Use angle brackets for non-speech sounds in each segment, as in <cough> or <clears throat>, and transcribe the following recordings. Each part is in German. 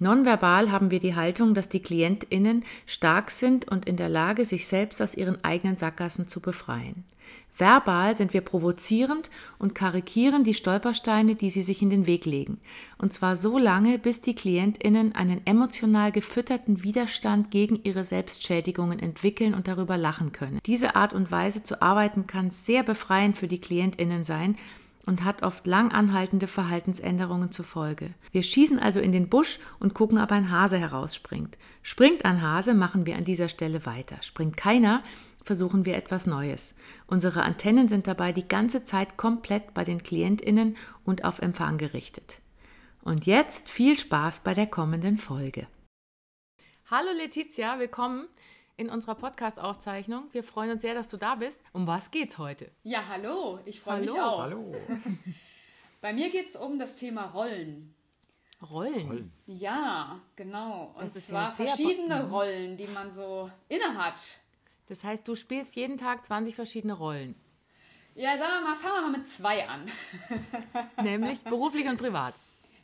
Nonverbal haben wir die Haltung, dass die KlientInnen stark sind und in der Lage, sich selbst aus ihren eigenen Sackgassen zu befreien. Verbal sind wir provozierend und karikieren die Stolpersteine, die sie sich in den Weg legen. Und zwar so lange, bis die KlientInnen einen emotional gefütterten Widerstand gegen ihre Selbstschädigungen entwickeln und darüber lachen können. Diese Art und Weise zu arbeiten kann sehr befreiend für die KlientInnen sein, und hat oft lang anhaltende Verhaltensänderungen zur Folge. Wir schießen also in den Busch und gucken, ob ein Hase herausspringt. Springt ein Hase, machen wir an dieser Stelle weiter. Springt keiner, versuchen wir etwas Neues. Unsere Antennen sind dabei die ganze Zeit komplett bei den Klientinnen und auf Empfang gerichtet. Und jetzt viel Spaß bei der kommenden Folge. Hallo Letizia, willkommen in unserer Podcast-Aufzeichnung. Wir freuen uns sehr, dass du da bist. Um was geht's heute? Ja, hallo, ich freue mich auch. Hallo. <laughs> Bei mir geht es um das Thema Rollen. Rollen? Rollen. Ja, genau. Und das ist zwar ja verschiedene mhm. Rollen, die man so innehat. Das heißt, du spielst jeden Tag 20 verschiedene Rollen. Ja, sagen wir mal, fangen wir mal mit zwei an. <laughs> Nämlich beruflich und privat.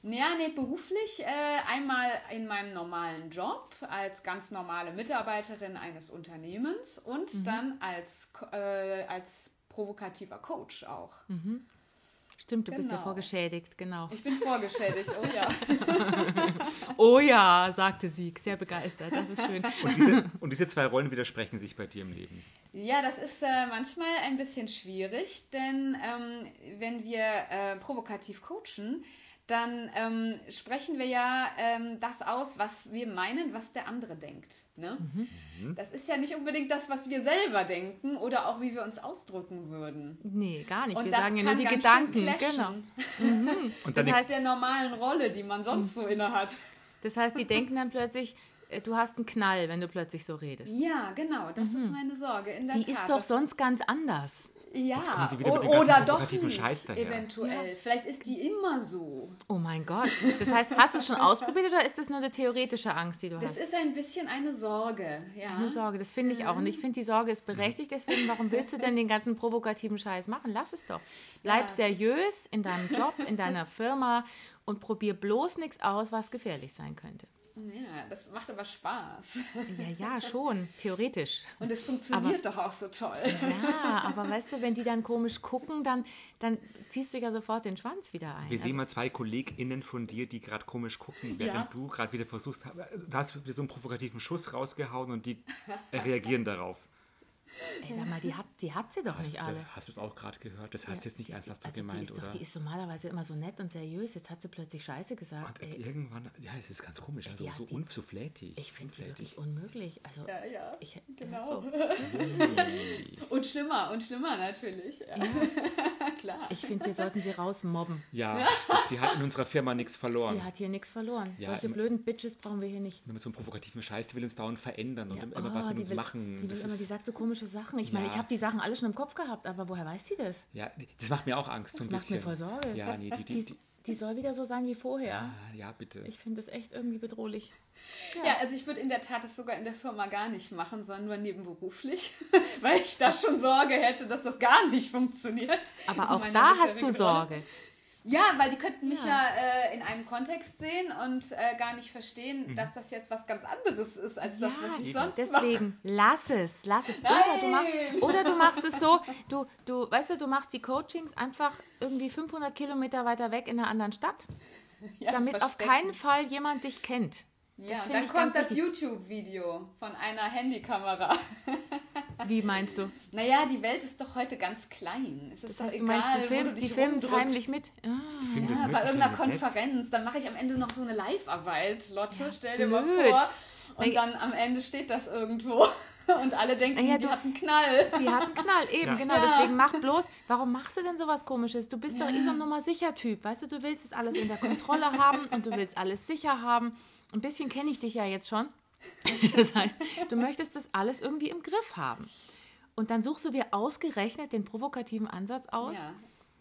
Ja, nee, beruflich äh, einmal in meinem normalen Job als ganz normale Mitarbeiterin eines Unternehmens und mhm. dann als, äh, als provokativer Coach auch. Mhm. Stimmt, du genau. bist ja genau. vorgeschädigt, genau. Ich bin vorgeschädigt, oh ja. <laughs> oh ja, sagte sie, sehr begeistert, das ist schön. Und diese, und diese zwei Rollen widersprechen sich bei dir im Leben? Ja, das ist äh, manchmal ein bisschen schwierig, denn ähm, wenn wir äh, provokativ coachen, dann ähm, sprechen wir ja ähm, das aus, was wir meinen, was der andere denkt. Ne? Mhm. Das ist ja nicht unbedingt das, was wir selber denken oder auch wie wir uns ausdrücken würden. Nee, gar nicht. Und wir sagen ja nur die Gedanken. Genau. <laughs> Mhm. Und das heißt der normalen Rolle, die man sonst mhm. so innehat. Das heißt, die denken dann plötzlich, du hast einen Knall, wenn du plötzlich so redest. Ja, genau, das mhm. ist meine Sorge. die Tat, ist doch sonst ganz anders. Ja, oder doch nicht, eventuell. Ja. Vielleicht ist die immer so. Oh mein Gott. Das heißt, hast du es schon <laughs> ausprobiert oder ist das nur eine theoretische Angst, die du das hast? Das ist ein bisschen eine Sorge, ja. Eine Sorge, das finde ich auch. Und ich finde, die Sorge ist berechtigt. Deswegen, warum willst du denn den ganzen provokativen Scheiß machen? Lass es doch. Bleib ja. seriös in deinem Job, in deiner Firma und probier bloß nichts aus, was gefährlich sein könnte. Ja, das macht aber Spaß. Ja, ja, schon, theoretisch. Und es funktioniert aber, doch auch so toll. Ja, aber weißt du, wenn die dann komisch gucken, dann, dann ziehst du ja sofort den Schwanz wieder ein. Wir also, sehen mal zwei KollegInnen von dir, die gerade komisch gucken, während ja. du gerade wieder versuchst, du hast so einen provokativen Schuss rausgehauen und die <laughs> reagieren darauf. Ey, sag mal, die hat, die hat sie doch hast nicht alle. hast du es auch gerade gehört? Das hat sie jetzt nicht ernsthaft so also gemeint, die ist oder? Doch, die ist normalerweise immer so nett und seriös. Jetzt hat sie plötzlich Scheiße gesagt. Und irgendwann, ja, das ist ganz komisch. Also ja, so, die, so flätig. Ich finde die wirklich unmöglich. Also, ja, ja, ich, genau. So. <laughs> und schlimmer, und schlimmer natürlich. Ja. ja. <laughs> Klar. Ich finde, wir sollten sie rausmobben. Ja, das, die hat in unserer Firma nichts verloren. Die hat hier nichts verloren. Ja, Solche blöden Bitches brauchen wir hier nicht. Mit so einem provokativen Scheiß, die will uns dauernd verändern und immer oh, was mit uns will, machen. Die, will immer, die sagt so komische Sachen. Ich meine, ich habe habe die Sachen alle schon im Kopf gehabt, aber woher weiß sie das? Ja, das macht mir auch Angst. Das so macht bisschen. mir voll Sorge. Ja, nee, die, die, die, die soll wieder so sein wie vorher. Ja, ja bitte. Ich finde das echt irgendwie bedrohlich. Ja, ja also ich würde in der Tat das sogar in der Firma gar nicht machen, sondern nur nebenberuflich, <laughs> weil ich da schon Sorge hätte, dass das gar nicht funktioniert. Aber auch da hast du Sorge. Ja, weil die könnten mich ja, ja äh, in einem Kontext sehen und äh, gar nicht verstehen, mhm. dass das jetzt was ganz anderes ist als ja, das, was ich sonst deswegen, mache. Deswegen, lass es, lass es. Oder du, machst, oder du machst es so, <laughs> du, du, weißt du, du machst die Coachings einfach irgendwie 500 Kilometer weiter weg in einer anderen Stadt, ja, damit auf keinen Fall jemand dich kennt. Ja, und dann kommt das YouTube-Video von einer Handykamera. <laughs> Wie meinst du? Naja, die Welt ist doch heute ganz klein. Es ist das heißt, doch egal, du meinst, du filmst, die filmen es heimlich mit? Ah, ja, bei irgendeiner Konferenz. Dann mache ich am Ende noch so eine Live-Arbeit. Lotte, ja, stell dir blöd. mal vor. Und dann am Ende steht das irgendwo. <laughs> Und alle denken, naja, die hat einen Knall. Die hat einen Knall, <laughs> eben, ja. genau. Ja. Deswegen mach bloß, warum machst du denn sowas komisches? Du bist ja. doch eh so ein Nummer sicher Typ. Weißt du, du willst es alles in der Kontrolle <laughs> haben und du willst alles sicher haben. Ein bisschen kenne ich dich ja jetzt schon. Das heißt, du möchtest das alles irgendwie im Griff haben. Und dann suchst du dir ausgerechnet den provokativen Ansatz aus. Ja.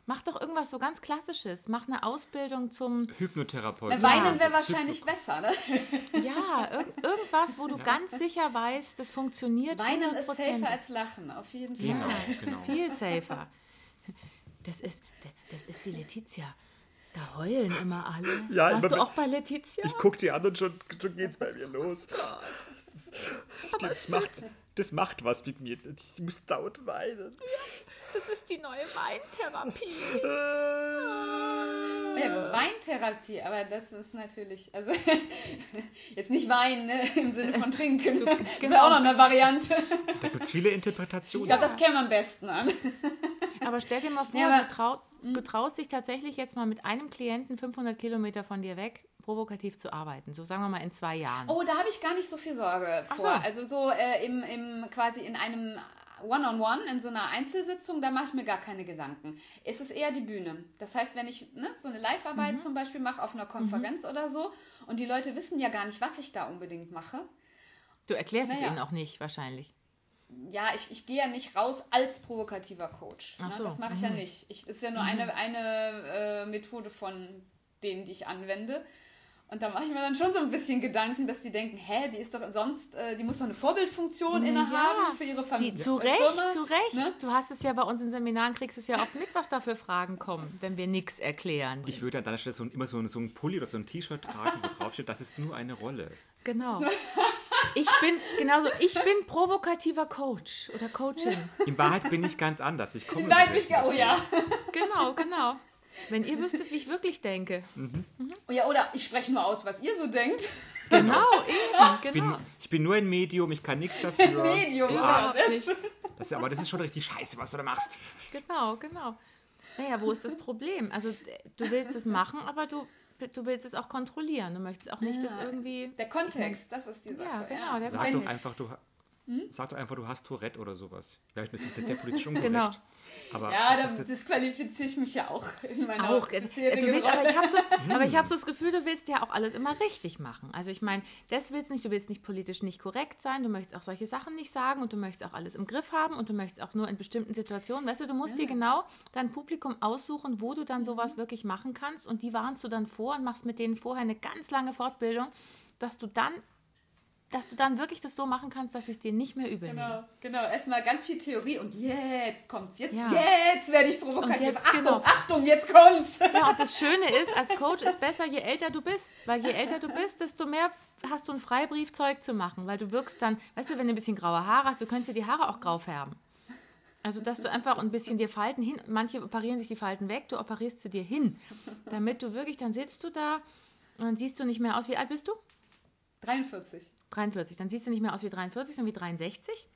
Mach doch irgendwas so ganz Klassisches. Mach eine Ausbildung zum, Hypnotherapeut. Äh, Weinen Ja, wäre so wahrscheinlich Hypno- besser, ne? ja, irg irgendwas, wo du ganz sicher weißt, das funktioniert Weinen ist 100%. safer als Lachen, auf jeden Fall. Genau, Ja, genau. viel safer. Das ist, das ist die Letizia. Da heulen immer alle. Ja, Warst immer du auch bei Letizia? guck die an und schon, schon geht's bei mir los. Das macht, das macht was mit mir. Ich muss dauernd weinen. Das ist die neue Weintherapie. Ja, Weintherapie, aber das ist natürlich, also <laughs> jetzt nicht Wein ne, im Sinne von Trinken. Das genau. wäre auch noch eine Variante. Da gibt es viele Ich Interpretationen. glaube, das käme am besten an. <laughs> Aber stell dir mal vor, Ja, aber- du, trau du traust dich tatsächlich jetzt mal mit einem Klienten 500 Kilometer von dir weg provokativ zu arbeiten. So sagen wir mal in zwei Jahren. Oh, da habe ich gar nicht so viel Sorge vor. so. Also so äh, im, im quasi in einem One-on-One, in so einer Einzelsitzung, da mache ich mir gar keine Gedanken. Es ist eher die Bühne. Das heißt, wenn ich ne, so eine Live-Arbeit Mhm. zum Beispiel mache auf einer Konferenz oder so und die Leute wissen ja gar nicht, was ich da unbedingt mache. Du erklärst es Naja. ihnen auch nicht, wahrscheinlich. Ja, ich, ich gehe ja nicht raus als provokativer Coach. Ach Ne? so, Das mache ich ja mhm. nicht. Ich, ist ja nur eine, eine äh, Methode von denen, die ich anwende. Und da mache ich mir dann schon so ein bisschen Gedanken, dass die denken, hä, die ist doch sonst, äh, die muss doch eine Vorbildfunktion Na innehaben ja, für ihre Familie. Die, zu äh, Recht, Firma, zu Recht. ne? Du hast es ja bei uns in Seminaren, kriegst du es ja oft mit, was da für Fragen kommen, wenn wir nichts erklären. Ich würde an deiner Stelle so, ein- immer so, ein- so ein Pulli oder so ein T-Shirt tragen, wo drauf steht, das ist nur eine Rolle. Genau. <laughs> Ich bin, genauso, ich bin provokativer Coach oder Coachin. In Wahrheit bin ich ganz anders. Ich komme Nein, selten oh ja. Genau, genau. Wenn ihr wüsstet, wie ich wirklich denke. Oh ja. Oder ich spreche nur aus, was ihr so denkt. Genau, eben, Ich bin, genau. ich bin nur ein Medium, ich kann nichts dafür. <laughs> Medium, ja. Das, ist- aber das ist schon richtig scheiße, was du da machst. Genau, genau. Naja, wo ist das Problem? Also du willst es machen, aber du, du willst es auch kontrollieren. Du möchtest auch nicht, dass irgendwie... Der Kontext, das ist die Sache. Ja, genau, der Sag Wenn- doch einfach, du, ha- sag doch einfach, du hast Tourette oder sowas. Das ist jetzt sehr politisch <laughs> unkorrekt. Genau. Aber Ja, das da disqualifiziere ich mich ja auch in meiner Auch, äh, du willst, aber ich habe so, <laughs> aber ich hab so das Gefühl, du willst ja auch alles immer richtig machen. Also ich meine, das willst nicht, du willst nicht politisch nicht korrekt sein, du möchtest auch solche Sachen nicht sagen und du möchtest auch alles im Griff haben und du möchtest auch nur in bestimmten Situationen, weißt du, du musst dir genau dein Publikum aussuchen, wo du dann Mhm. sowas wirklich machen kannst und die warnst du dann vor und machst mit denen vorher eine ganz lange Fortbildung, dass du dann dass du dann wirklich das so machen kannst, dass sie es dir nicht mehr übel. Genau, genau. Erstmal ganz viel Theorie und jetzt kommt's. Jetzt, Ja. jetzt werde ich provokativ. Jetzt, Achtung, genau. Achtung, jetzt kommt's. Ja, und das Schöne ist, als Coach ist besser, je älter du bist. Weil je älter du bist, desto mehr hast du einen Freibrief, Zeug zu machen. Weil du wirkst dann, weißt du, wenn du ein bisschen graue Haare hast, du könntest dir die Haare auch grau färben. Also, dass du einfach ein bisschen dir Falten hin, manche operieren sich die Falten weg, du operierst sie dir hin. Damit du wirklich, dann sitzt du da und dann siehst du nicht mehr aus, wie alt bist du? 43. 43. Dann siehst du nicht mehr aus wie 43, sondern wie 63.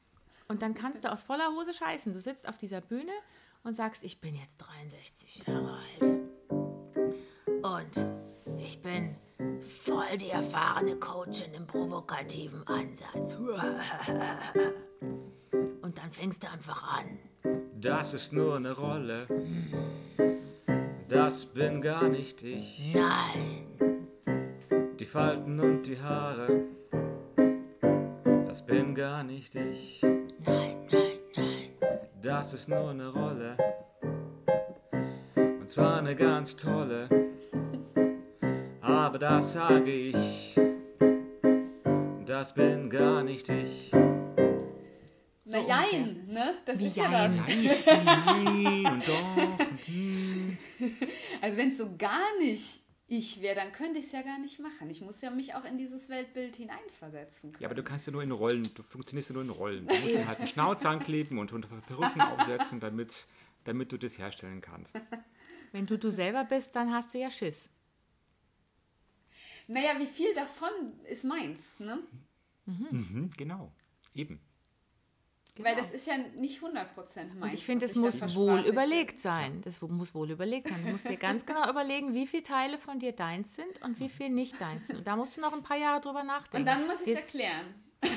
Und dann kannst du aus voller Hose scheißen. Du sitzt auf dieser Bühne und sagst, ich bin jetzt 63 Jahre alt. Und ich bin voll die erfahrene Coachin im provokativen Ansatz. <laughs> Und dann fängst du einfach an. das ist nur eine Rolle. Das bin gar nicht ich. Nein, Falten und die Haare. Das bin gar nicht ich. nein, nein, nein. Das ist nur eine Rolle. Und zwar eine ganz tolle. Aber das sage ich. Das bin gar nicht ich. Na jein, ne? Das Wie ist ja jein? das. Nein und doch. und hm. <laughs> Also wenn es so gar nicht ich wäre, dann könnte ich es ja gar nicht machen. Ich muss ja mich auch in dieses Weltbild hineinversetzen. Ja, aber du kannst ja nur in Rollen. Du funktionierst ja nur in Rollen. Du musst halt einen Schnauz ankleben und, und Perücken <laughs> aufsetzen, damit, damit du das herstellen kannst. Wenn du du selber bist, dann hast du ja Schiss. Naja, wie viel davon ist meins, ne? Mhm, genau. Eben. Weil das ist ja nicht 100% meins. Und ich finde, es muss wohl überlegt sein. Das muss wohl überlegt sein. Du musst dir ganz genau überlegen, wie viele Teile von dir deins sind und wie viel nicht deins sind. Und da musst du noch ein paar Jahre drüber nachdenken. Und dann muss ich es erklären.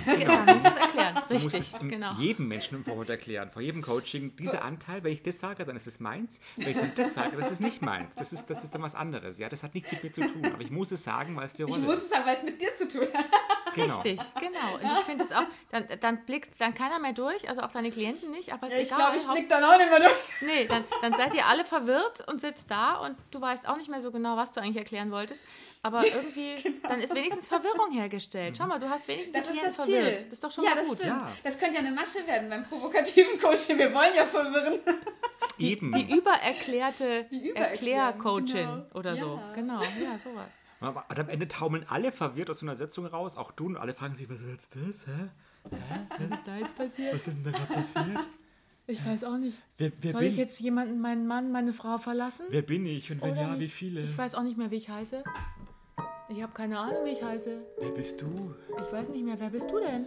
Genau, dann musst du es erklären. Du musst Richtig, es in genau. jedem Menschen im Vorwort erklären, vor jedem Coaching. Dieser Anteil, wenn ich das sage, dann ist es meins. Wenn ich dann das sage, das ist nicht meins. Das ist, das ist dann was anderes. Ja, das hat nichts mit mir zu tun. Aber ich muss es sagen, weil es die Ich Rolle muss ist. es sagen, weil es mit dir zu tun hat. Genau. Richtig, genau. Und ich finde es auch, dann, dann blickst dann keiner mehr durch, also auch deine Klienten nicht, aber es ja, ist ich glaube, ich blick dann auch nicht mehr durch. Nee, dann, dann seid ihr alle verwirrt und sitzt da und du weißt auch nicht mehr so genau, was du eigentlich erklären wolltest. Aber <laughs> irgendwie, genau. dann ist wenigstens Verwirrung hergestellt. Schau mal, du hast wenigstens das die Klienten verwirrt. Das ist doch schon ja, mal das gut. Stimmt. Ja, das könnte ja eine Masche werden beim provokativen Coaching. Wir wollen ja verwirren. <laughs> Die, die übererklärte die Erklärcoachin genau. oder so. Ja. Genau, ja, sowas. Und am Ende taumeln alle verwirrt aus so einer Sitzung raus, auch du, und alle fragen sich, was ist jetzt das? Hä? Hä? Was ist da jetzt passiert? Was ist denn da gerade passiert? Ich weiß auch nicht. Wer, wer Soll ich jetzt jemanden, meinen Mann, meine Frau verlassen? Wer bin ich und wenn Oder ja, nicht? wie viele? Ich weiß auch nicht mehr, wie ich heiße. Ich habe keine Ahnung, wie ich heiße. Wer bist du? Ich weiß nicht mehr. Wer bist du denn?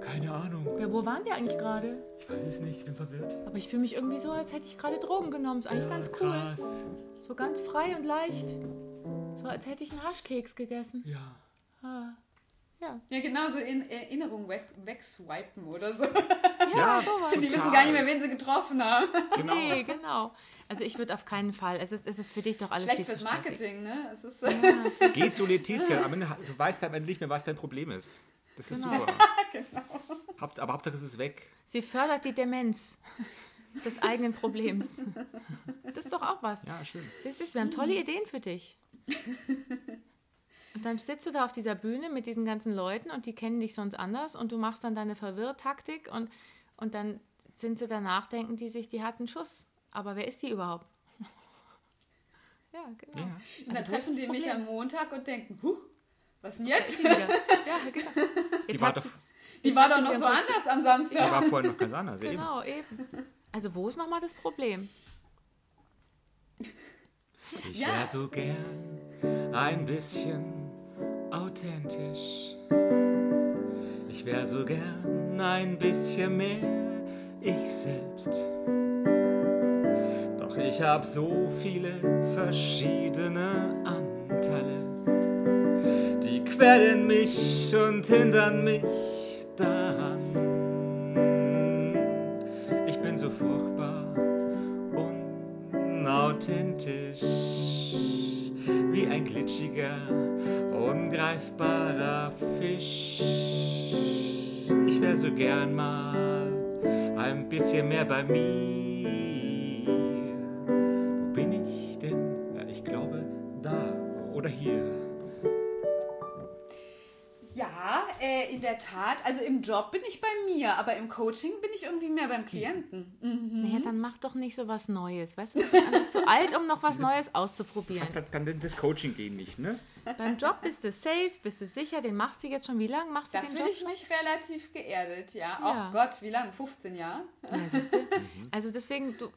Keine Ahnung. Ja, wo waren wir eigentlich gerade? Ich weiß es nicht, ich bin verwirrt. Aber ich fühle mich irgendwie so, als hätte ich gerade Drogen genommen. Ist eigentlich ja, ganz cool. Krass. So ganz frei und leicht. So als hätte ich einen Haschkeks gegessen. Ja. Ah. Ja. Ja, genau, so in Erinnerung weg, wegswipen oder so. Ja, ja sowas. Die wissen gar nicht mehr, wen sie getroffen haben. Genau. Nee, genau. Also ich würde auf keinen Fall. Es ist, es ist für dich doch alles Schlecht fürs Marketing, ne? Es ist ja, Geht so Letizia. Am Ende, du weißt am Ende nicht mehr, was dein Problem ist. Das ist genau. super. <laughs> genau. Aber Hauptsache es ist weg. Sie fördert die Demenz des eigenen Problems. Das ist doch auch was. Ja, schön. Siehst du, wir haben tolle Ideen für dich. <laughs> Und dann sitzt du da auf dieser Bühne mit diesen ganzen Leuten und die kennen dich sonst anders und du machst dann deine Verwirrtaktik und, und dann sind sie danach, denken die sich, die hatten Schuss. Aber wer ist die überhaupt? <laughs> ja, genau. Ja. Und dann also, treffen die mich am Montag und denken, huch, was denn jetzt? <laughs> ja, genau. Jetzt die war doch, die war doch noch so anders am Samstag. Die war vorher noch ganz anders. Genau, eben. eben. Also wo ist nochmal das Problem? Ich ja. wäre so gern ein bisschen authentisch. Ich wäre so gern ein bisschen mehr ich selbst. Doch ich hab so viele verschiedene Anteile, die quälen mich und hindern mich daran. Ich bin so furchtbar unauthentisch wie ein glitschiger, ungreifbarer Fisch. Ich wär so gern mal ein bisschen mehr bei mir. Wo bin ich denn? Ja, ich glaube da oder hier. Äh, in der Tat. Also im Job bin ich bei mir, aber im Coaching bin ich irgendwie mehr beim Klienten. Mhm. Naja, dann mach doch nicht so was Neues. Weißt du, du bist einfach zu alt, um noch was Neues auszuprobieren. Hast dann das Coaching gehen nicht, ne? Beim Job bist du safe, bist du sicher, den machst du jetzt schon. Wie lange machst du da den Job? Da fühle ich mich relativ geerdet, ja. ja. Oh Gott, wie lange? 15 Jahre? Ja, <laughs> also deswegen, du,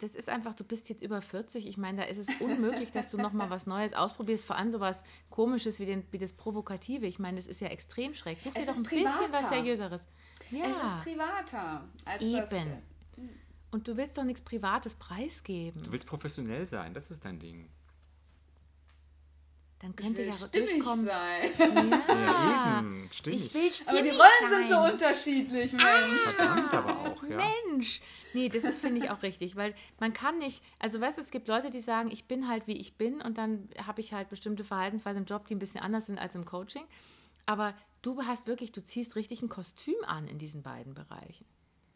das ist einfach, du bist jetzt über 40. Ich meine, da ist es unmöglich, dass du noch mal <laughs> was Neues ausprobierst. Vor allem so was Komisches wie, den, wie das Provokative. Ich meine, das ist ja extrem schräg. Such dir doch ein privater. bisschen was Seriöseres. Ja. Es ist privater. Als Eben. Das, und du willst doch nichts Privates preisgeben. Du willst professionell sein, das ist dein Ding. Dann könnte ja durchkommen. sein. Ja, ja eben, stimmig. Ich will aber die Rollen sein. sind so unterschiedlich, Mensch. Ah, Verdammt aber auch, ja. Mensch. Nee, das ist, finde ich, auch richtig, weil man kann nicht, also weißt du, es gibt Leute, die sagen, ich bin halt, wie ich bin und dann habe ich halt bestimmte Verhaltensweisen im Job, die ein bisschen anders sind als im Coaching. Aber du hast wirklich, du ziehst richtig ein Kostüm an in diesen beiden Bereichen.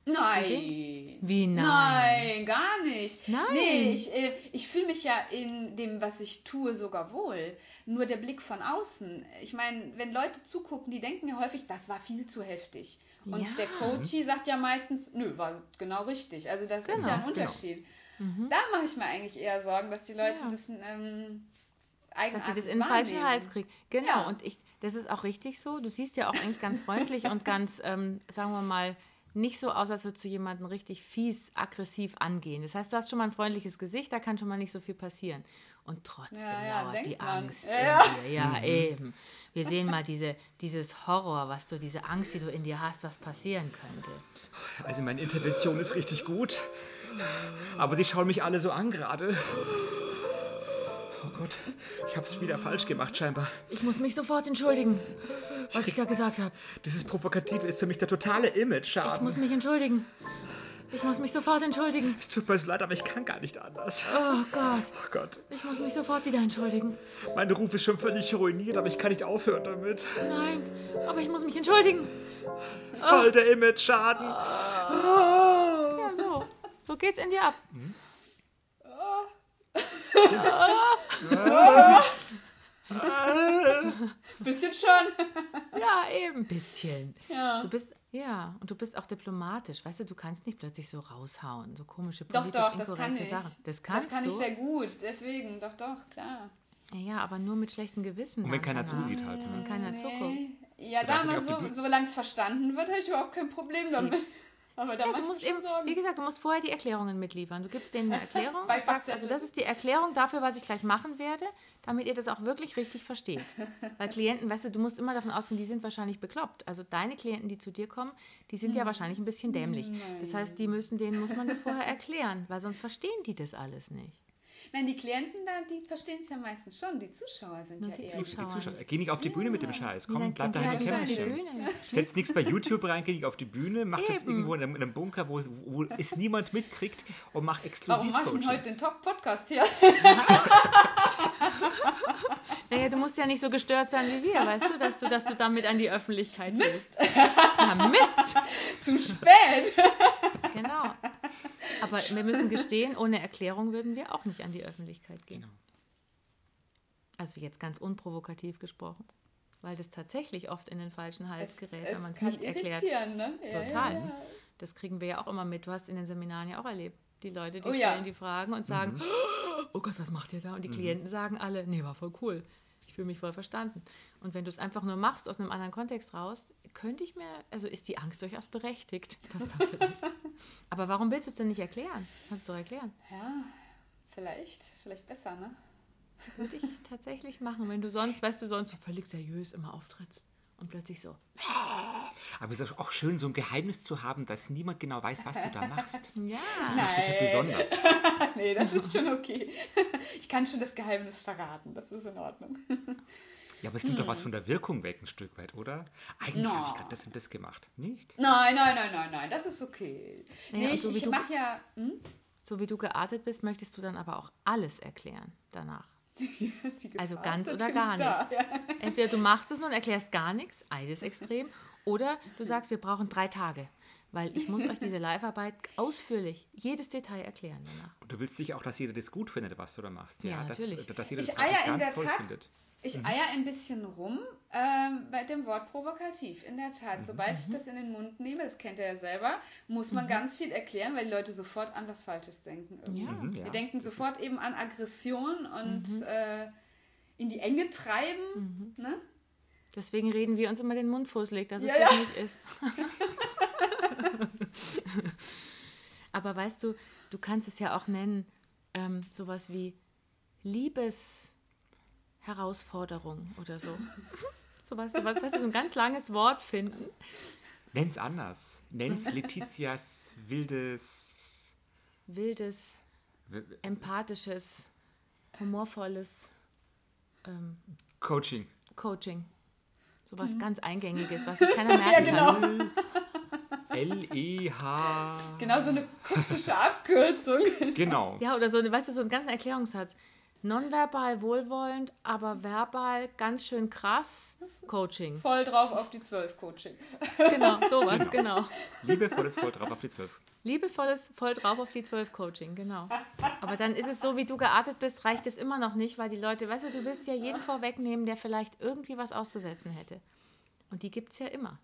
Nein. Wie nein? Nein, gar nicht. Nein. Nee, ich, äh, ich fühle mich ja in dem, was ich tue, sogar wohl. Nur der Blick von außen. Ich meine, wenn Leute zugucken, die denken ja häufig, das war viel zu heftig. Und ja. der Coachy sagt ja meistens, nö, war genau richtig. Also das genau, ist ja ein genau. Unterschied. Genau. Mhm. Da mache ich mir eigentlich eher Sorgen, dass die Leute ja. das ähm, dass sie das in den falschen Hals kriegen. Genau, ja. und ich, das ist auch richtig so. Du siehst ja auch eigentlich ganz freundlich und <laughs> ganz, ähm, sagen wir mal, nicht so aus, als würdest du jemanden richtig fies, aggressiv angehen. Das heißt, du hast schon mal ein freundliches Gesicht, da kann schon mal nicht so viel passieren. Und trotzdem ja, ja, lauert die man. Angst ja. in dir. Ja, mhm. eben. Wir sehen mal diese, dieses Horror, was du, diese Angst, die du in dir hast, was passieren könnte. Also meine Intervention ist richtig gut. Aber sie schauen mich alle so an gerade. Oh Gott, ich habe es wieder falsch gemacht scheinbar. Ich muss mich sofort entschuldigen, was ich, ich da gesagt habe. Dieses Provokative ist für mich der totale Image-Schaden. Ich muss mich entschuldigen. Ich muss mich sofort entschuldigen. Es tut mir so leid, aber ich kann gar nicht anders. Oh Gott. Oh Gott. Ich muss mich sofort wieder entschuldigen. Mein Ruf ist schon völlig ruiniert, aber ich kann nicht aufhören damit. Nein, aber ich muss mich entschuldigen. Voll der Image-Schaden. Ah. Ja, so. So geht's in dir ab. <laughs> Bisschen schon. Ja, eben. Ein bisschen. Ja. Du bist, ja, und du bist auch diplomatisch. Weißt du, du kannst nicht plötzlich so raushauen. So komische, Doch, politisch doch, das kann inkorrekte ich. Sachen. Das kannst das kann du. ich sehr gut. Deswegen, doch, doch, klar. Ja, ja, aber nur mit schlechtem Gewissen. Und wenn keiner danach. zusieht halt. Wenn Ne? keiner zuguckt. Ja, darfst damals, so, solange es verstanden wird, habe ich überhaupt kein Problem damit. Aber da Ja, du musst eben, Sorgen. wie gesagt, du musst vorher die Erklärungen mitliefern. Du gibst denen eine <laughs> Erklärung und sagst, also das ist die Erklärung dafür, was ich gleich machen werde, damit ihr das auch wirklich richtig versteht. <laughs> Weil Klienten, weißt du, du musst immer davon ausgehen, die sind wahrscheinlich bekloppt. Also deine Klienten, die zu dir kommen, die sind Hm. ja wahrscheinlich ein bisschen dämlich. Das heißt, die müssen, denen muss man das vorher erklären, weil sonst verstehen die das alles nicht. Nein, die Klienten da, die verstehen es ja meistens schon. Die Zuschauer sind Nur ja die eher. Die Zuschauer. Geh nicht auf die Bühne mit dem Scheiß. Ja, Komm, dann bleib daheim im Kämmerchen. Setz nichts bei YouTube rein, geh nicht auf die Bühne, mach das Eben. irgendwo in einem, in einem Bunker, wo, wo es niemand mitkriegt und mach Warum mach ich denn Exklusiv-Coachings. heute den Top-Podcast hier? <laughs> Naja, du musst ja nicht so gestört sein wie wir, weißt du, dass du, dass du damit an die Öffentlichkeit Mist, gehst. Ja, Mist! <laughs> zu spät. Genau. Aber wir müssen gestehen, ohne Erklärung würden wir auch nicht an die Öffentlichkeit gehen. Genau. Also jetzt ganz unprovokativ gesprochen, weil das tatsächlich oft in den falschen Hals gerät, es wenn man es nicht erklärt. Ne? Ja, Total. Ja, ja. Das kriegen wir ja auch immer mit. Du hast in den Seminaren ja auch erlebt. Die Leute, die Oh ja. stellen die Fragen und sagen, <gasps> oh Gott, was macht ihr da? Und die Klienten sagen alle, nee, war voll cool. Ich fühle mich voll verstanden. Und wenn du es einfach nur machst aus einem anderen Kontext raus, könnte ich mir, also ist die Angst durchaus berechtigt. <laughs> Aber warum willst du es denn nicht erklären? Kannst du doch erklären. ja, vielleicht, vielleicht besser, ne? Würde ich tatsächlich machen, wenn du sonst, weißt du, sonst so völlig seriös immer auftrittst und plötzlich so, Aber es ist auch schön, so ein Geheimnis zu haben, dass niemand genau weiß, was du da machst. <laughs> ja. Das macht dich ja besonders. <laughs> nee, das ist schon okay. Ich kann schon das Geheimnis verraten, das ist in Ordnung. Ja, aber es nimmt doch was von der Wirkung weg, ein Stück weit, oder? Eigentlich No. habe ich gerade das und das gemacht. Nicht? Nein, nein, nein, nein, nein, das ist okay. Naja, nee, ich, so wie ich du- mache ja. Hm? So wie du geartet bist, möchtest du dann aber auch alles erklären danach. <laughs> Also ganz oder gar da, nicht. Ja. Entweder du machst es und erklärst gar nichts, eides extrem, oder du sagst, wir brauchen drei Tage, weil ich muss euch diese Live-Arbeit ausführlich, jedes Detail erklären danach. Und du willst dich auch, dass jeder das gut findet, was du da machst. Ja, dass, natürlich. dass jeder Ich das, das in ganz der toll Tat. findet. Ich Mhm. eier ein bisschen rum ähm, bei dem Wort provokativ. In der Tat, Mhm, sobald ich das in den Mund nehme, das kennt ihr ja selber, muss man ganz viel erklären, weil die Leute sofort an was Falsches denken. irgendwie. Ja. Mhm, Wir denken das sofort eben an Aggression und Mhm. äh, in die Enge treiben. Ne? Deswegen reden wir uns immer den Mund fusselig, dass es Ja, das ja. nicht ist. <laughs> Aber weißt du, du kannst es ja auch nennen, ähm, sowas wie Liebesherausforderung oder so. <laughs> sowas, sowas, weißt du, so ein ganz langes Wort finden. Nenn's anders. Nenn's Letizias wildes. Wildes, empathisches, humorvolles ähm, Coaching. Coaching. Mhm. Sowas ganz Eingängiges, was sich <laughs> keiner merken genau. kann. L-E-H. Genau so eine kryptische Abkürzung. Genau. Ja, oder so, weißt du, so einen ganzen Erklärungssatz. Nonverbal wohlwollend, aber verbal ganz schön krass. Coaching. Voll drauf auf die 12 Coaching. Genau, <laughs> sowas, genau. Liebevolles Voll drauf auf die 12. Liebevolles voll drauf auf die 12 Coaching, genau. Aber dann ist es so, wie du geartet bist, reicht es immer noch nicht, weil die Leute, weißt du, du willst ja jeden vorwegnehmen, der vielleicht irgendwie was auszusetzen hätte. Und die gibt es ja immer.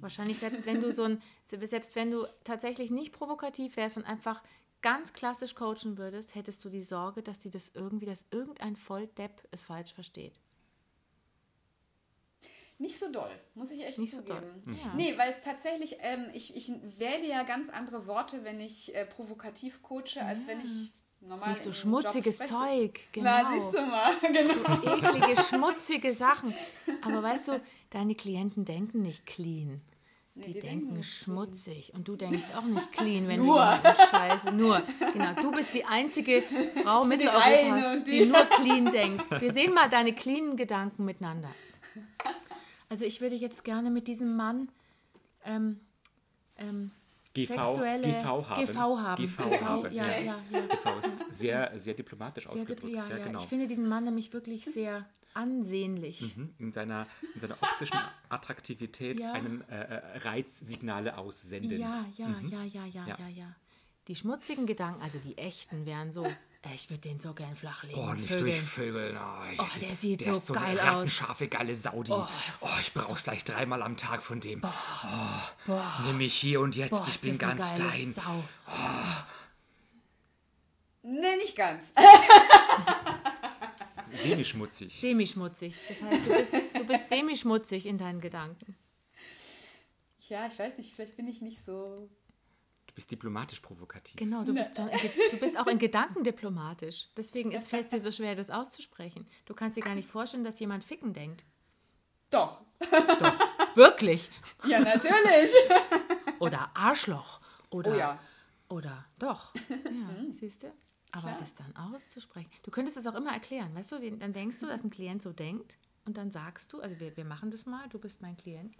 Wahrscheinlich selbst wenn du so ein, selbst wenn du tatsächlich nicht provokativ wärst und einfach ganz klassisch coachen würdest, hättest du die Sorge, dass die das irgendwie, dass irgendein Volldepp es falsch versteht. Nicht so doll, muss ich echt Nicht so zugeben. doll. Ja. Nee, weil es tatsächlich, ähm, ich, ich wähle ja ganz andere Worte, wenn ich äh, provokativ coache, als wenn ich normal Nicht so schmutziges. Zeug, genau. Na, siehst du mal, <laughs> genau. eklige, schmutzige Sachen. Aber weißt du, deine Klienten denken nicht clean. Die, die denken, denken schmutzig. Und du denkst auch nicht clean, wenn Nur. du scheiße. Nur. Genau. Du bist die einzige Frau <laughs> Mitteleuropas, die, die- nur clean <laughs> denkt. Wir sehen mal deine cleanen Gedanken miteinander. Also ich würde jetzt gerne mit diesem Mann ähm, ähm, GV, sexuelle GV haben. GV haben. GV GV, haben, ja, ja. ja, ja. GV ist sehr, sehr diplomatisch Sehr ausgedrückt. dipl- ja, ja, ja. genau. Ich finde diesen Mann nämlich wirklich sehr ansehnlich. Mhm, in, seiner, in seiner optischen <laughs> Attraktivität Ja. einem äh, äh, Reizsignale aussendend. Ja, ja, Mhm. ja, ja, ja, Ja. ja, ja. Die schmutzigen Gedanken, also die echten, wären so, äh, ich würde den so gern flachlegen. Oh, nicht vögeln. durch Vögeln. Oh, Oh, der sieht der so ist so geil eine aus. rattenscharfe, geile Sau. Die, oh, Oh, ich brauch's gleich dreimal am Tag von dem. Boah, Oh, nimm mich hier und jetzt, boah, ich ist bin ganz geile dein. Sau. Nee, nicht ganz. <laughs> Semi-schmutzig. Semischmutzig. Das heißt, du bist, du bist semischmutzig in deinen Gedanken. Ja, ich weiß nicht, vielleicht bin ich nicht so. Du bist diplomatisch provokativ. Genau, du bist, schon, du bist auch in Gedanken diplomatisch. Deswegen fällt es dir so schwer, das auszusprechen. Du kannst dir gar nicht vorstellen, dass jemand ficken denkt. Doch. Wirklich. Ja, natürlich. Oder Arschloch. Oder, Oh ja. oder doch. Ja, siehst du? Aber das dann auszusprechen. Du könntest es auch immer erklären, weißt du? Dann denkst du, dass ein Klient so denkt und dann sagst du, also wir, wir machen das mal, du bist mein Klient.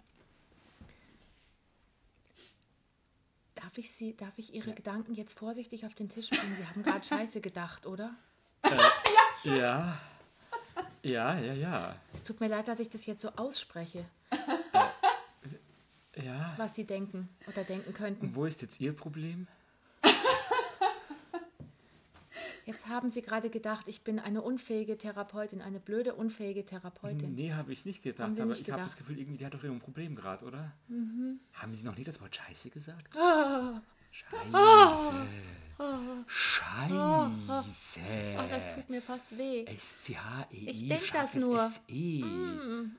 Darf ich, Sie, darf ich Ihre Gedanken jetzt vorsichtig auf den Tisch bringen? Sie haben gerade Scheiße gedacht, oder? Ja. Ja, ja, ja. Es tut mir leid, dass ich das jetzt so ausspreche, Ja. was Sie denken oder denken könnten. Und wo ist jetzt Ihr Problem? Jetzt haben Sie gerade gedacht, ich bin eine unfähige Therapeutin, eine blöde, unfähige Therapeutin. Nee, habe ich nicht gedacht. Sie aber nicht ich habe das? Gefühl, irgendwie, die hat doch irgendein Problem gerade, oder? Haben Sie noch nie das Wort Scheiße gesagt? Ah, Scheiße. Scheiße. oh, das tut mir fast weh. S-C-H-E-I. Ich denk das nur. S-E. Mm,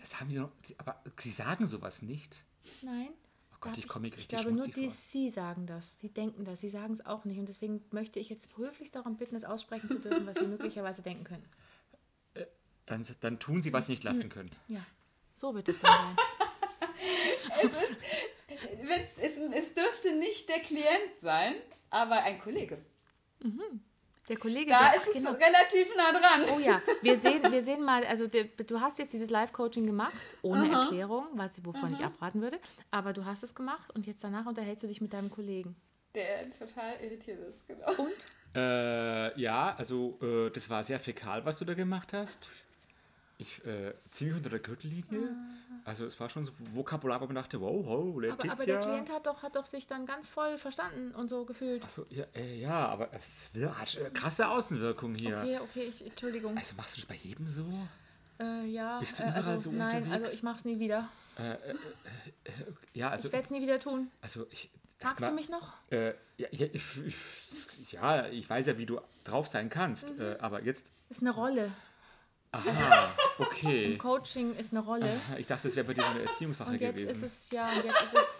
Das haben Sie noch. Aber Sie sagen sowas nicht. Nein. Oh Gott, Darf ich komme mir Ich richtig glaube, nur die. Sie sagen das. Sie denken das. Sie sagen es auch nicht. Und deswegen möchte ich jetzt höflichst darum bitten, es aussprechen zu dürfen, was Sie <laughs> möglicherweise denken können. Dann, dann tun Sie, was Sie nicht lassen können. Ja, so wird es dann sein. <laughs> Es, es, es dürfte nicht der Klient sein, aber ein Kollege. Der Kollege, Da der, ist es genau. relativ nah dran. Oh ja, wir <laughs> sehen, wir sehen mal, also der, du hast jetzt dieses Live-Coaching gemacht, ohne Erklärung, was, wovon ich abraten würde, aber du hast es gemacht und jetzt danach unterhältst du dich mit deinem Kollegen. Der total irritiert ist, genau. Und? Äh, ja, also äh, das war sehr fäkal, was du da gemacht hast. Ich äh, ziemlich unter der Gürtellinie. Also es war schon so Vokabular, wo man dachte, wow, wow, Aber, Letizia. aber der Klient hat doch, hat doch sich dann ganz voll verstanden und so gefühlt. Achso, ja, äh, ja, aber es wird äh, krasse Außenwirkung hier. Okay, okay, ich, Entschuldigung. Also machst du das bei jedem so? Äh, ja, Bist du äh, überall also, so nein, unterwegs? also ich mach's nie wieder. Ja, also, Ich werde es nie wieder tun. also ich. Magst du mich noch? Äh, ja, ich, ja, ich weiß ja, wie du drauf sein kannst, Mhm. äh, aber jetzt. Ist eine Rolle. Aha, okay. Coaching ist eine Rolle. Ich dachte, es wäre bei dir so eine Erziehungssache Und jetzt gewesen. ist es, ja, und jetzt ist es,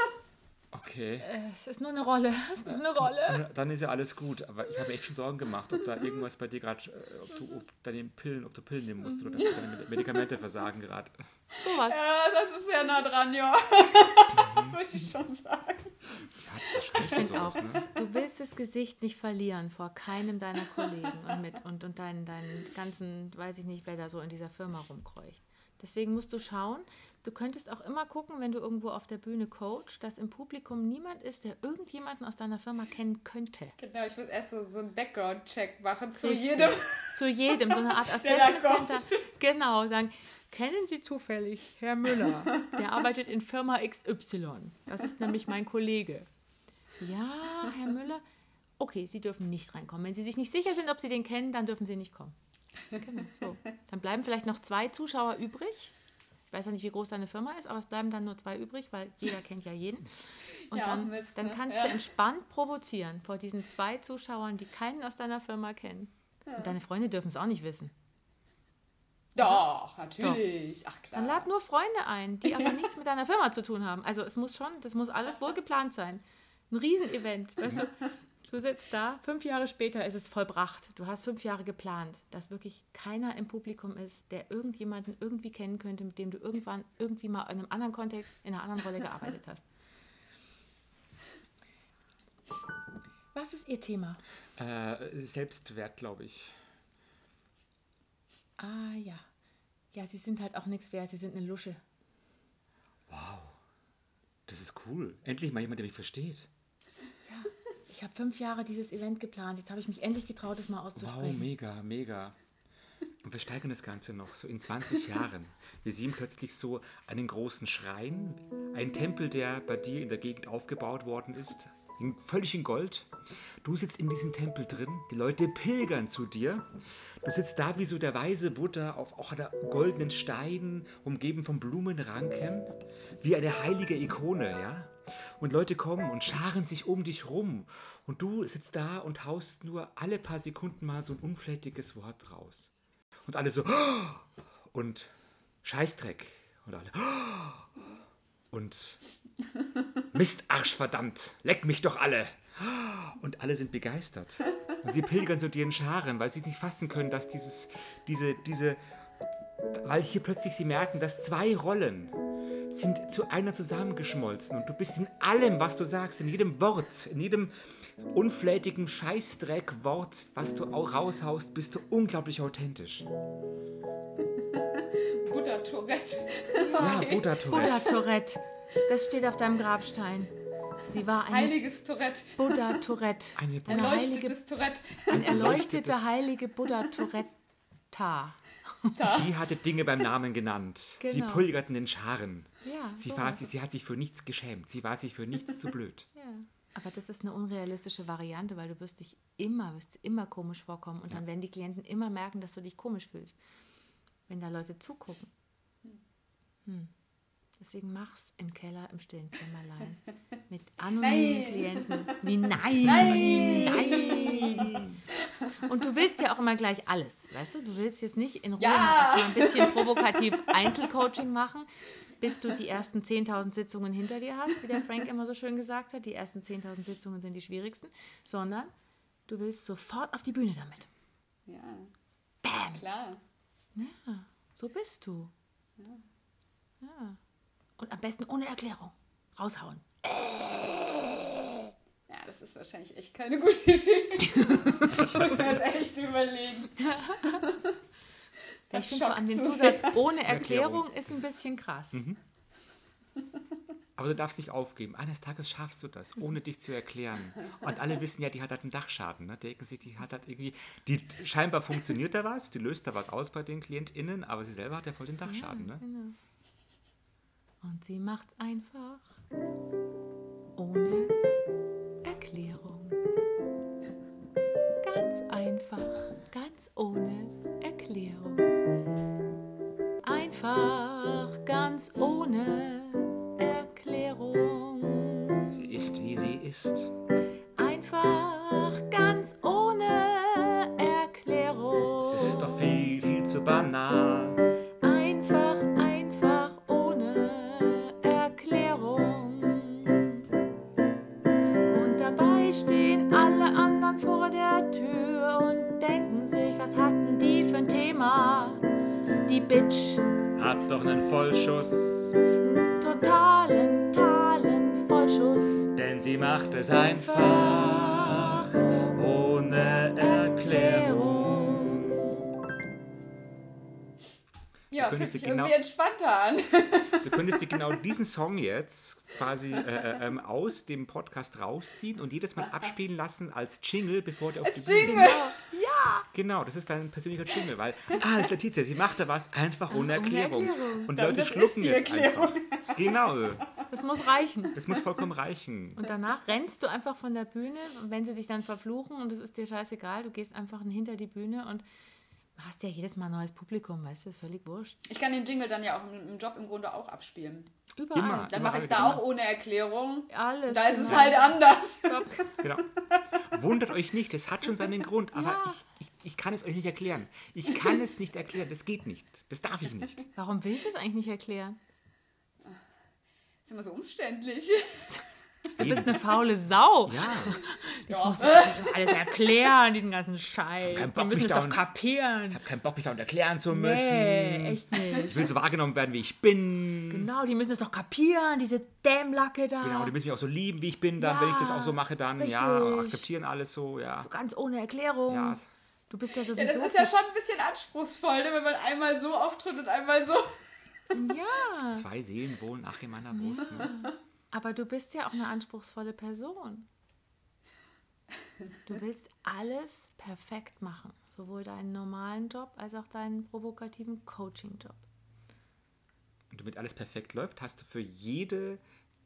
okay. äh, es ist nur eine Rolle. <laughs> Es ist nur eine Rolle. Dann ist ja alles gut, aber ich habe echt schon Sorgen gemacht, ob da irgendwas bei dir gerade, äh, ob du ob deine Pillen, ob du Pillen nehmen musst oder ob deine Medikamente versagen gerade. Sowas. Ja, das ist sehr nah dran, ja. <laughs> Würde ich schon sagen. Ja, das ist scheiße finde sowas, auch. ne? Du willst das Gesicht nicht verlieren vor keinem deiner Kollegen und mit und, und deinen, deinen ganzen, weiß ich nicht, wer da so in dieser Firma rumkreucht. Deswegen musst du schauen, du könntest auch immer gucken, wenn du irgendwo auf der Bühne coachst, dass im Publikum niemand ist, der irgendjemanden aus deiner Firma kennen könnte. Genau, ich muss erst so, so einen Background-Check machen zu Richtig. jedem. Zu jedem, so eine Art <laughs> Assessment. Center. Genau, sagen, kennen Sie zufällig Herr Müller? Der arbeitet in Firma XY. Das ist nämlich mein Kollege. Ja, Herr Müller. Okay, Sie dürfen nicht reinkommen. Wenn Sie sich nicht sicher sind, ob Sie den kennen, dann dürfen Sie nicht kommen. Genau, so. Dann bleiben vielleicht noch zwei Zuschauer übrig. Ich weiß ja nicht, wie groß deine Firma ist, aber es bleiben dann nur zwei übrig, weil jeder kennt ja jeden. Und Ja, dann, Mist, dann ne? kannst Ja. du entspannt provozieren vor diesen zwei Zuschauern, die keinen aus deiner Firma kennen. Und deine Freunde dürfen es auch nicht wissen. Doch, natürlich. Ach klar. Dann lad nur Freunde ein, die aber nichts mit deiner Firma zu tun haben. Also es muss schon, das muss alles wohl geplant sein. Ein Riesenevent. Weißt du, <laughs> du sitzt da, fünf Jahre später ist es vollbracht. Du hast fünf Jahre geplant, dass wirklich keiner im Publikum ist, der irgendjemanden irgendwie kennen könnte, mit dem du irgendwann irgendwie mal in einem anderen Kontext, in einer anderen Rolle gearbeitet hast. Was ist Ihr Thema? Äh, Selbstwert, glaube ich. Ah ja. Ja, Sie sind halt auch nichts wert, Sie sind eine Lusche. Das ist cool. Endlich mal jemand, der mich versteht. Ich habe fünf Jahre dieses Event geplant. Jetzt habe ich mich endlich getraut, es mal Wow, auszusprechen. mega, mega. Und wir steigern das Ganze noch, so in 20 Jahren. Wir sehen plötzlich so einen großen Schrein, einen Tempel, der bei dir in der Gegend aufgebaut worden ist, in, völlig in Gold. Du sitzt in diesem Tempel drin, die Leute pilgern zu dir. Du sitzt da wie so der weise Buddha auf auch der goldenen Steinen, umgeben von Blumenranken, wie eine heilige Ikone, ja? Und Leute kommen und scharen sich um dich rum. Und du sitzt da und haust nur alle paar Sekunden mal so ein unflätiges Wort raus. Und alle so, <gasps> und Scheißdreck. Und alle, <gasps> und Mist, Arsch, verdammt, leck mich doch alle. <gasps> Und alle sind begeistert. Und sie pilgern dir in Scharen, weil sie nicht fassen können, dass dieses, diese, diese, weil hier plötzlich sie merken, dass zwei Rollen sind zu einer zusammengeschmolzen und du bist in allem, was du sagst, in jedem Wort, in jedem unflätigen Scheißdreck-Wort, was du auch raushaust, bist du unglaublich authentisch. <laughs> Buddha Tourette. Ja, Buddha Buddha Tourette. Tourette. Das steht auf deinem Grabstein. Sie war eine Heiliges Tourette. Buddha <laughs> Tourette. Eine Buddha- Eine heilige, Erleuchtetes Tourette. ein erleuchtete Erleuchtetes- heilige Buddha Touretta. <laughs> Sie hatte Dinge beim Namen genannt. Sie Genau. pilgerten in Scharen. Ja, Sie, so war, sie, sie hat sich für nichts geschämt. Sie war sich für nichts zu blöd. <laughs> Ja. Aber das ist eine unrealistische Variante, weil du wirst dich immer, wirst immer komisch vorkommen und dann werden die Klienten immer merken, dass du dich komisch fühlst, wenn da Leute zugucken. Hm. Deswegen mach's im Keller, im stillen Kämmerlein. <laughs> Mit anonymen Nein. Klienten. Wie nein, nein. Und du willst ja auch immer gleich alles, weißt du? Du willst jetzt nicht in Ruhe Ja. ein bisschen provokativ Einzelcoaching machen, bis du die ersten 10.000 Sitzungen hinter dir hast, wie der Frank immer so schön gesagt hat. Die ersten 10.000 Sitzungen sind die schwierigsten, sondern du willst sofort auf die Bühne damit. Ja, Bam! klar. Ja, so bist du. Ja. Und am besten ohne Erklärung. Raushauen. Ja, das ist wahrscheinlich echt keine gute Idee. <laughs> ich muss mir das echt überlegen. Ja, Das ich schockt den zu Zusatz sehr. ohne Erklärung. Erklärung ist ein bisschen krass. Aber du darfst nicht aufgeben. Eines Tages schaffst du das, ohne dich zu erklären. Und alle <laughs> wissen ja, die hat halt einen Dachschaden. Ne? Denken sich, die hat halt irgendwie. Die, scheinbar funktioniert da was, die löst da was aus bei den KlientInnen, aber sie selber hat ja voll den Dachschaden. Ne? Genau. Und sie macht's einfach ohne Einfach, ganz ohne Ja, könntest fühlt sich genau- irgendwie entspannter an. <laughs> Du könntest dir genau diesen Song jetzt quasi äh, äh, ähm, aus dem Podcast rausziehen und jedes Mal abspielen lassen als Jingle, bevor du auf Als die Bühne Jingle. Genau, das ist dein persönlicher Jingle, weil, ah, das ist Letizia, sie macht da was einfach ohne ohne Erklärung. Erklärung. Und Dann Leute schlucken es Erklärung. einfach. Genau, Das muss reichen. das muss vollkommen reichen. Und danach rennst du einfach von der Bühne und wenn sie dich dann verfluchen und es ist dir scheißegal, du gehst einfach hinter die Bühne und hast ja jedes Mal ein neues Publikum, weißt du, ist völlig wurscht. Ich kann den Jingle dann ja auch im, im Job im Grunde auch abspielen. Überall. Immer. Dann mache ich es da auch ohne Erklärung. Alles. Da ist es genau. halt anders. <laughs> Genau. Wundert euch nicht, es hat schon seinen Grund, aber Ja. ich, ich, ich kann es euch nicht erklären. Ich kann es nicht erklären, das geht nicht. Das darf ich nicht. Warum willst du es eigentlich nicht erklären? ist immer so umständlich. <laughs> Du bist eine faule Sau. Ja, Ich muss das alles erklären, diesen ganzen Scheiß. Die müssen mich es doch kapieren. ich habe keinen Bock, mich dauernd erklären zu müssen. Nee, echt Ich nicht. will so wahrgenommen werden, wie ich bin. Genau, die müssen es doch kapieren, diese Dämlacke da. Genau, die müssen mich auch so lieben, wie ich bin, dann, wenn ich das auch so mache, dann, ja, richtig. akzeptieren alles so, ja. Ganz ohne Erklärung. Ja, Du bist ja Ja, sowieso. das ist ja schon ein bisschen anspruchsvoll, ne, wenn man einmal so auftritt und einmal so. ja. zwei Seelen wohnen ach in meiner Brust. Ne? Aber du bist ja auch eine anspruchsvolle Person. Du <laughs> willst alles perfekt machen, sowohl deinen normalen Job als auch deinen provokativen Coaching-Job. Und damit alles perfekt läuft, hast du für jede,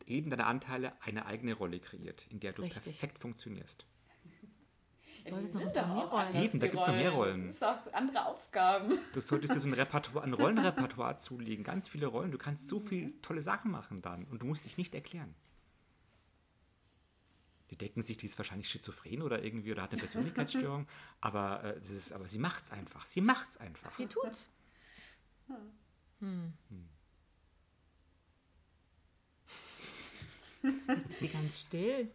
jeden deiner Anteile eine eigene Rolle kreiert, in der du Richtig. perfekt funktionierst. Solltest Die noch ein paar mehr Rollen. Eben, da die gibt's noch mehr Rollen. Das ist auch andere Aufgaben. Du solltest dir so ein, Repertoire, ein Rollenrepertoire <laughs> zulegen, ganz viele Rollen. Du kannst so viele tolle Sachen machen dann und du musst dich nicht erklären. Die denken sich, die ist wahrscheinlich schizophren oder irgendwie oder hat eine Persönlichkeitsstörung, <laughs> aber, äh, das ist, aber sie macht's einfach. Sie macht's einfach. Sie tut's. Hm. Jetzt ist sie ganz still.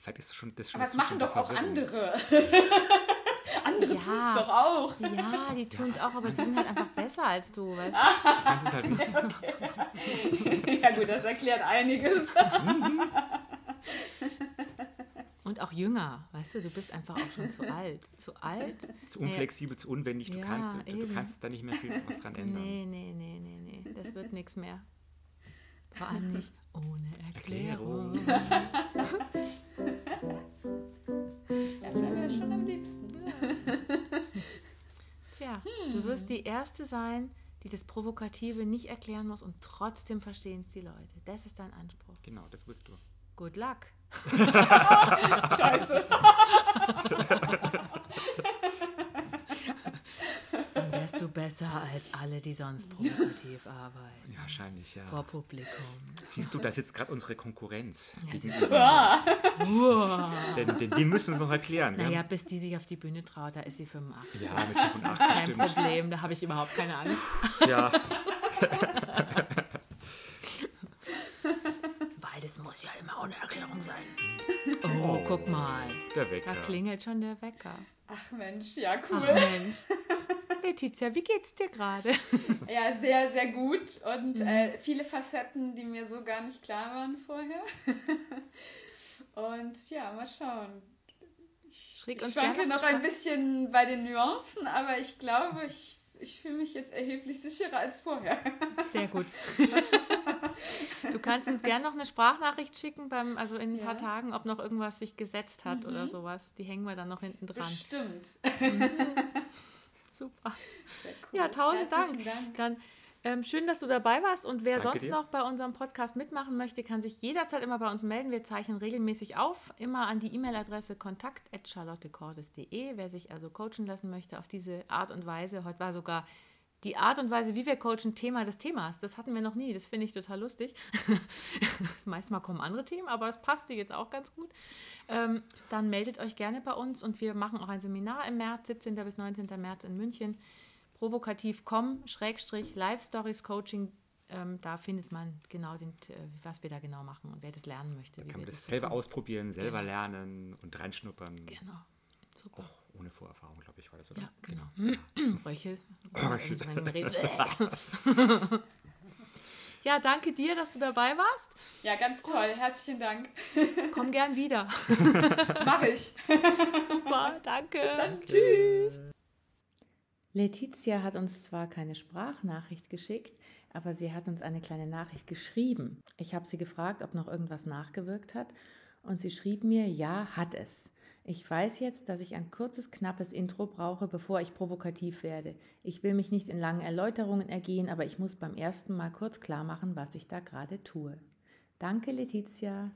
Vielleicht ist das schon das schon Aber das machen doch auch Verwirrung. andere. <laughs> andere Ja. tun es doch auch. Ja, die tun's auch, aber die sind halt einfach besser als du, weißt du? Kannst es halt <laughs> nicht. Ja gut, das erklärt einiges. Und auch jünger, weißt du, du bist einfach auch schon zu <laughs> alt. Zu alt? Zu unflexibel, zu unwendig. Du, Ja, kannst, du, du kannst da nicht mehr viel was dran ändern. Nee, nee, nee, nee, nee. Das wird nichts mehr. Vor allem nicht ohne Erklärung. Das Tja, du wirst die Erste sein, die das Provokative nicht erklären muss und trotzdem verstehen es die Leute. Das ist dein Anspruch. Genau, das willst du. Good luck. <laughs> <laughs> Scheiße. <laughs> Besser als alle, die sonst provokativ arbeiten. Ja, wahrscheinlich, ja. Vor Publikum. Siehst du, da sitzt gerade unsere Konkurrenz. Ja, denn, denn die müssen es noch erklären. Naja, bis die sich auf die Bühne traut, da ist sie 85. haben- Ja, mit 85 Kein stimmt. Problem, da habe ich überhaupt keine Angst. Ja, <laughs> Weil das muss ja immer ohne Erklärung sein. Oh, guck mal. der Da Wecker. klingelt schon der Wecker. Ach Mensch, ja Ach cool. Mensch. Letizia, wie geht's dir gerade? <laughs> Ja, sehr, sehr gut. Und Mhm. äh, viele Facetten, die mir so gar nicht klar waren vorher. <laughs> Und ja, mal schauen. Schräg Ich schwanke noch ein bisschen bei den Nuancen, aber ich glaube, ich, ich fühle mich jetzt erheblich sicherer als vorher. <laughs> Sehr gut. Du kannst uns gerne noch eine Sprachnachricht schicken, beim, also in ein Ja. paar Tagen, ob noch irgendwas sich gesetzt hat oder sowas. Die hängen wir dann noch hinten dran. Bestimmt. Super. Sehr cool. Ja, tausend Herzlichen Dank. Dann ähm, schön, dass du dabei warst. Und wer Danke sonst dir. noch bei unserem Podcast mitmachen möchte, kann sich jederzeit immer bei uns melden. Wir zeichnen regelmäßig auf, immer an die E-Mail-Adresse kontakt.charlottecordes.de. Wer sich also coachen lassen möchte auf diese Art und Weise. Heute war sogar die Art und Weise, wie wir coachen, Thema des Themas. Das hatten wir noch nie. Das finde ich total lustig. <laughs> Meistens kommen andere Themen, aber das passte jetzt auch ganz gut. Ähm, dann meldet euch gerne bei uns und wir machen auch ein Seminar im März, 17. bis 19. März in München. Provokativ.com, Schrägstrich, Live Stories Coaching. Ähm, da findet man genau, den, äh, was wir da genau machen und wer das lernen möchte. wie Kann man wir das selber tun. ausprobieren, selber Genau. lernen und reinschnuppern. Genau. Super. Oh, ohne Vorerfahrung, glaube ich, war das, oder? Ja, genau. <clears throat> Röchel. Röchel. <laughs> Ja, danke dir, dass du dabei warst. Ja, ganz toll. Herzlichen Dank. Komm gern wieder. <laughs> Mach ich. <laughs> Super, danke. Tschüss. Letizia hat uns zwar keine Sprachnachricht geschickt, aber sie hat uns eine kleine Nachricht geschrieben. Ich habe sie gefragt, ob noch irgendwas nachgewirkt hat und sie schrieb mir, ja, hat es. Ich weiß jetzt, dass ich ein kurzes, knappes Intro brauche, bevor ich provokativ werde. Ich will mich nicht in langen Erläuterungen ergehen, aber ich muss beim ersten Mal kurz klar machen, was ich da gerade tue. Danke, Letizia.